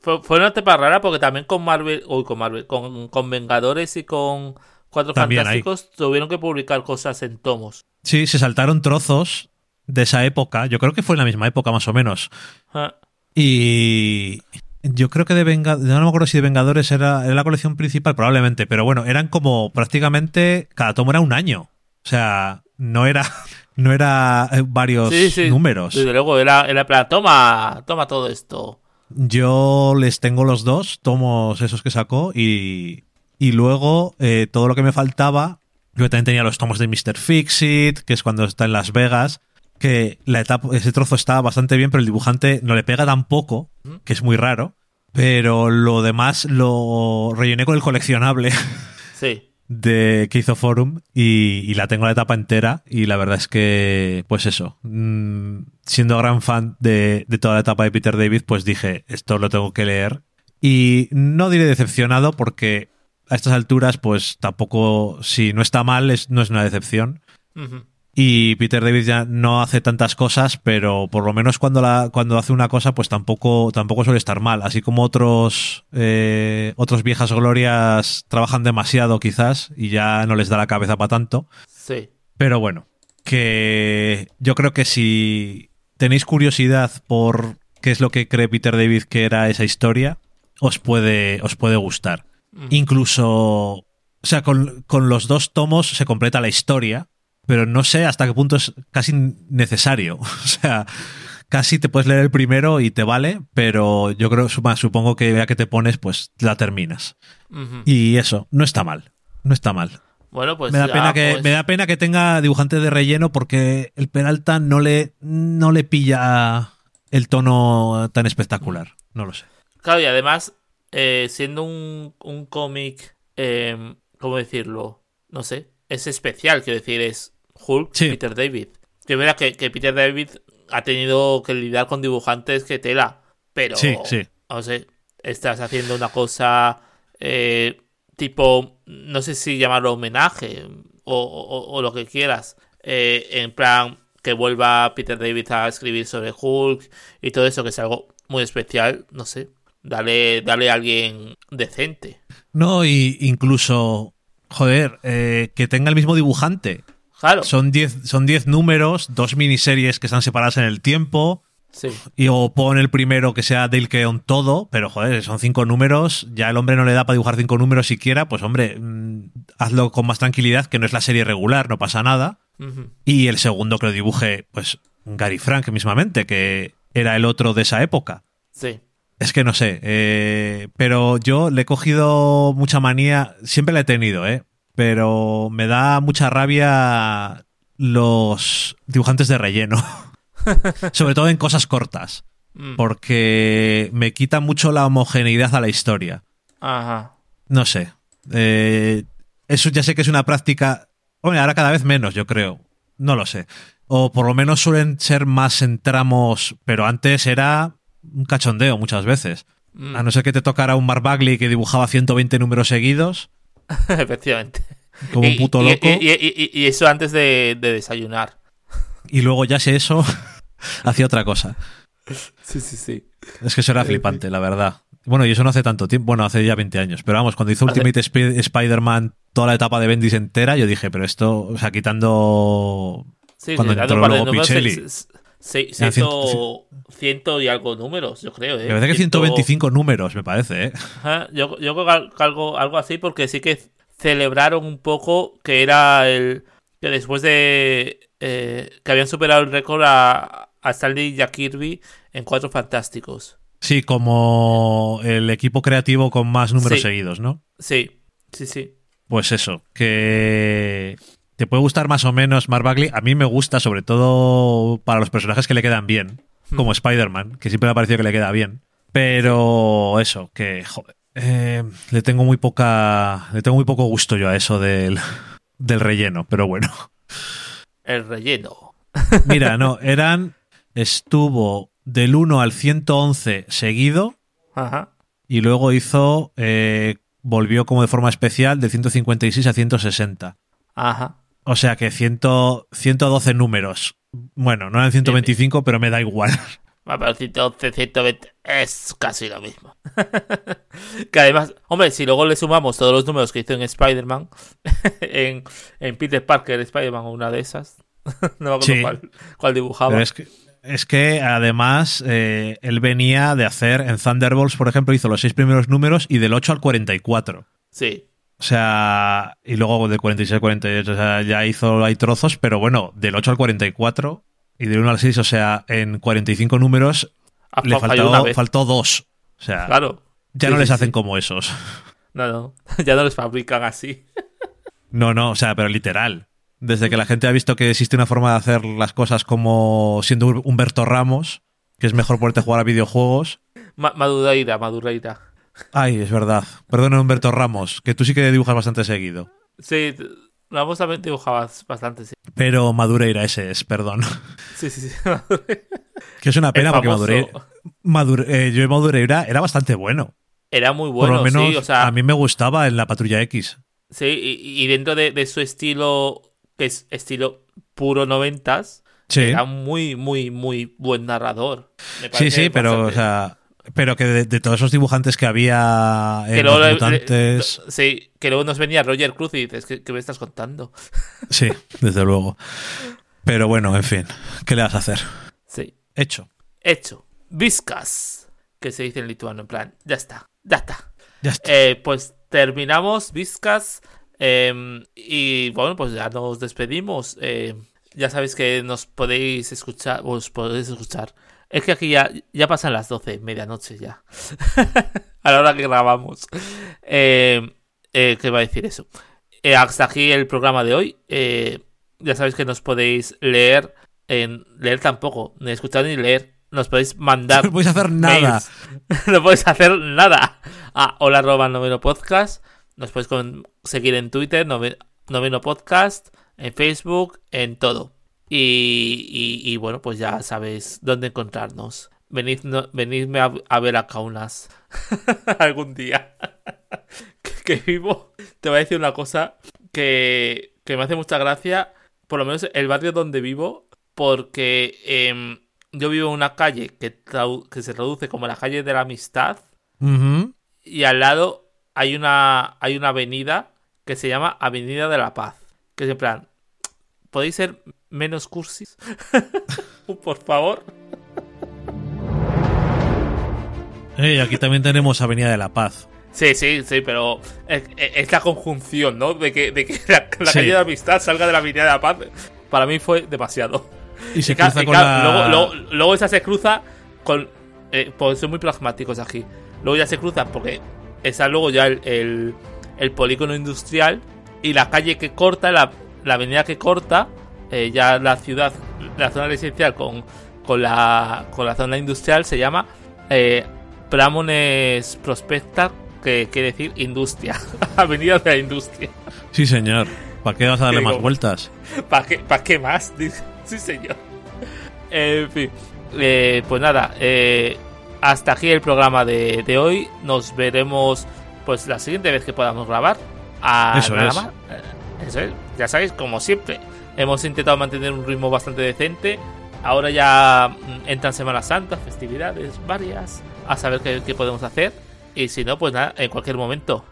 Fue, fue una etapa rara porque también con Marvel, uy, con Marvel, con, con Vengadores y con Cuatro También hay. Fantásticos tuvieron que publicar cosas en tomos. Sí, se saltaron trozos de esa época. Yo creo que fue en la misma época, más o menos. Ah, Y yo creo que de Vengadores, no me acuerdo si de Vengadores era, era la colección principal, probablemente, pero bueno, eran como prácticamente, cada tomo era un año. O sea, no era, no era eh, varios Sí, sí. números. Desde luego, era, era plan, toma, toma todo esto. Yo les tengo los dos tomos esos que sacó y, y luego eh, todo lo que me faltaba, yo también tenía los tomos de Mr. Fixit, que es cuando está en Las Vegas, que la etapa, ese trozo está bastante bien, pero el dibujante no le pega tan poco, que es muy raro, pero lo demás lo rellené con el coleccionable Sí. de que hizo Forum y, y la tengo la etapa entera y la verdad es que, pues eso, mm, siendo gran fan de, de toda la etapa de Peter David, pues dije, esto lo tengo que leer. Y no diré decepcionado porque a estas alturas, pues tampoco, si no está mal, es, no es una decepción. Y Peter David ya no hace tantas cosas, pero por lo menos cuando, la, cuando hace una cosa, pues tampoco, tampoco suele estar mal. Así como otros, eh, otros viejas glorias trabajan demasiado quizás y ya no les da la cabeza para tanto. Sí. Pero bueno, que yo creo que si tenéis curiosidad por qué es lo que cree Peter David que era esa historia, os puede, os puede gustar. Incluso, o sea, con, con los dos tomos se completa la historia, pero no sé hasta qué punto es casi necesario. O sea, casi te puedes leer el primero y te vale, pero yo creo, sup- supongo que ya que te pones, pues la terminas. Y eso, no está mal. No está mal. Bueno, pues me, da ya, pena que, pues, me da pena que tenga dibujantes de relleno porque el Peralta no le, no le pilla el tono tan espectacular. No lo sé. Claro, y además, eh, siendo un, un cómic, eh, ¿cómo decirlo? No sé, es especial, quiero decir, es Hulk, Sí. Peter David. Que verdad que, que Peter David ha tenido que lidiar con dibujantes que tela, pero, Sí, sí. no sé, estás haciendo una cosa eh, tipo, no sé si llamarlo homenaje o, o- o lo que quieras, eh, en plan que vuelva Peter David a escribir sobre Hulk y todo eso, que es algo muy especial, no sé, dale, dale a alguien decente. No, y incluso, joder, eh, que tenga el mismo dibujante. Claro, Son 10 son 10 números, dos miniseries que están separadas en el tiempo. sí, Y o pon el primero que sea Dale Keon todo, pero joder, son cinco números, ya el hombre no le da para dibujar cinco números siquiera, pues hombre, mm, hazlo con más tranquilidad, que no es la serie regular, no pasa nada. Y el segundo que lo dibuje, pues Gary Frank mismamente, que era el otro de esa época. sí, Es que no sé, eh, pero yo le he cogido mucha manía, siempre la he tenido, ¿eh? Pero me da mucha rabia los dibujantes de relleno. Sobre todo en cosas cortas, mm, porque me quita mucho la homogeneidad a la historia. ajá, No sé. eh, eso ya sé que es una práctica. Hombre, ahora cada vez menos, yo creo. No lo sé. O por lo menos suelen ser más en tramos, pero antes era un cachondeo muchas veces. mm, A no ser que te tocara un Mark Bagley que dibujaba 120 números seguidos, efectivamente. como un puto loco. Y, y- y- y eso antes de, de desayunar. Y luego ya sé eso, hacía otra cosa. Sí, sí, sí. Es que eso era flipante, la verdad. Bueno, y eso no hace tanto tiempo, bueno, hace ya 20 años. Pero vamos, cuando hizo Hace- Ultimate Sp- Spider-Man toda la etapa de Bendis entera, yo dije, pero esto, o sea, quitando Sí, Cuando sí, entró luego Pichelli. se- se- se- se hizo ciento y algo números, yo creo. ¿eh? Me parece que Ciento- 125 números, me parece, ¿eh? Ajá, Yo, yo creo que algo, algo así, porque sí que celebraron un poco que era el. que después de. eh, que habían superado el récord a, a Stanley y a Kirby en Cuatro Fantásticos. Sí, como el equipo creativo con más números Sí. seguidos, ¿no? Sí, sí, sí. Pues eso, que te puede gustar más o menos Mark Bagley. A mí me gusta, sobre todo para los personajes que le quedan bien, como Spider-Man, que siempre me ha parecido que le queda bien. Pero eso, que joder, eh, le tengo muy poca, le tengo muy poco gusto yo a eso del, del relleno. Pero bueno, El relleno. mira, no, eran, estuvo del 1 al 111 seguido. Ajá. y luego hizo eh, volvió como de forma especial de 156 a 160 Ajá. O sea que 100, 112 números bueno no eran 125 pero me da igual Va, pero 111, 120 es casi lo mismo. que además, hombre, si luego le sumamos todos los números que hizo en Spider-Man, en, en Peter Parker Spider-Man o una de esas, no me acuerdo Sí. cuál, cuál dibujaba. Pero es que, es que además eh, él venía de hacer en Thunderbolts, por ejemplo, hizo los seis primeros números y del 8 al 44. Sí, O sea, y luego del 46 al 48, o sea, ya hizo hay trozos, pero bueno, del 8 al 44 y del 1 al 6, o sea, en 45 números le faltó, faltó dos. O sea, Claro. ya Sí, no sí, les sí. hacen como esos. No, no. Ya no les fabrican así. No, no, o sea, pero literal. Desde que la gente ha visto que existe una forma de hacer las cosas como siendo Humberto Ramos, que es mejor ponerte a jugar a videojuegos. Ma- Madureira, Madureira. Ay, es verdad. Perdona, Humberto Ramos, que tú sí que dibujas bastante seguido. Sí, Ramos también dibujabas bastante, sí. Pero Madureira ese es, perdón. Sí, sí, sí. Que es una pena porque Madureira, Madure- eh, yo Madureira era bastante bueno. Era muy bueno, Por lo menos sí. O sea, a mí me gustaba en la Patrulla X. sí, y, y dentro de, de su estilo, que es estilo puro noventas, Sí, era muy, muy, muy buen narrador. Me sí, sí, pero, o sea, pero que de, de todos esos dibujantes que había en que los luego, mutantes... le- sí, que luego nos venía Roger Cruz y dices, ¿qué, qué me estás contando? Sí, desde luego. Pero bueno, en fin, ¿qué le vas a hacer? Sí. Hecho. Hecho. Viscas. Que se dice en lituano, en plan, ya está, ya está. Ya está. Eh, pues terminamos, Viscas. eh, y bueno, pues ya nos despedimos. eh, ya sabéis que nos podéis escuchar, os podéis escuchar. Es que aquí ya, ya pasan las 12, medianoche ya. a la hora que grabamos. Eh, eh, ¿Qué va a decir eso? Eh, hasta aquí el programa de hoy. Ya sabéis que nos podéis leer, en leer tampoco, ni escuchar ni leer. Nos podéis mandar No podéis hacer nada. mails. no podéis hacer nada. A hola arroba noveno podcast. Nos podéis con- seguir en Twitter, nove- noveno podcast, en Facebook, en todo. Y, y- y bueno, pues ya sabéis dónde encontrarnos. Venid, no- venidme a, a ver a Kaunas algún día. que, que vivo. Te voy a decir una cosa que, que me hace mucha gracia. Por lo menos el barrio donde vivo. Porque em, yo vivo en una calle que, que se traduce como la calle de la amistad. Y al lado hay una, hay una avenida que se llama Avenida de la Paz. Que es en plan, ¿podéis ser menos cursis? Por favor. Eh, y aquí también tenemos Avenida de la Paz. Sí, sí, sí, pero es, es la conjunción, ¿no? De que, de que la, la Sí. calle de amistad salga de la Avenida de la Paz. Para mí fue demasiado. Y se Y cruza y con la... luego, luego- luego esa se cruza con. Eh, pues son muy pragmáticos aquí. Luego ya se cruza porque está luego ya el, el, el polígono industrial y la calle que corta, la, la avenida que corta, eh, ya la ciudad, la zona residencial con, con, la, con la zona industrial se llama eh, Pramones Prospecta, que quiere decir industria. avenida de la industria. Sí, señor. ¿Para qué vas a darle Digo, más vueltas? ¿Para qué, pa' qué más? Sí, señor. En fin. Eh, pues nada, eh, hasta aquí el programa de, de hoy. Nos veremos pues la siguiente vez que podamos grabar. Ah, Eso nada es. más. Eh, Eso es. Ya sabéis, como siempre, hemos intentado mantener un ritmo bastante decente. Ahora ya mm, entran Semana Santa, festividades varias. A saber qué, qué podemos hacer. Y si no, pues nada, en cualquier momento.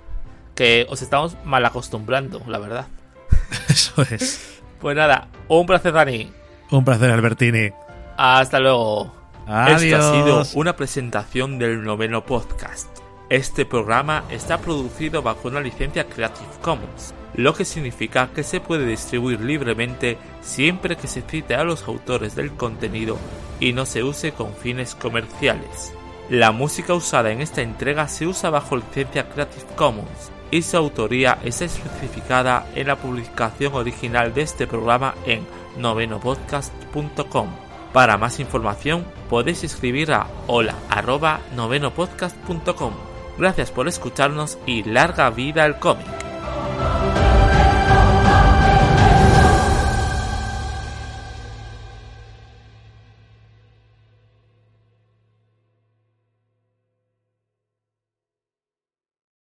Que os estamos mal acostumbrando, la verdad. Eso es. Pues nada, un placer, Dani. Un placer, Albertini. Hasta luego. Adiós. Esto ha sido una presentación del noveno podcast. Este programa está producido bajo una licencia Creative Commons, lo que significa que se puede distribuir libremente siempre que se cite a los autores del contenido y no se use con fines comerciales. La música usada en esta entrega se usa bajo licencia Creative Commons y su autoría está especificada en la publicación original de este programa en novenopodcast.com. Para más información podéis escribir a hola arroba novenopodcast.com. Gracias por escucharnos y larga vida al cómic.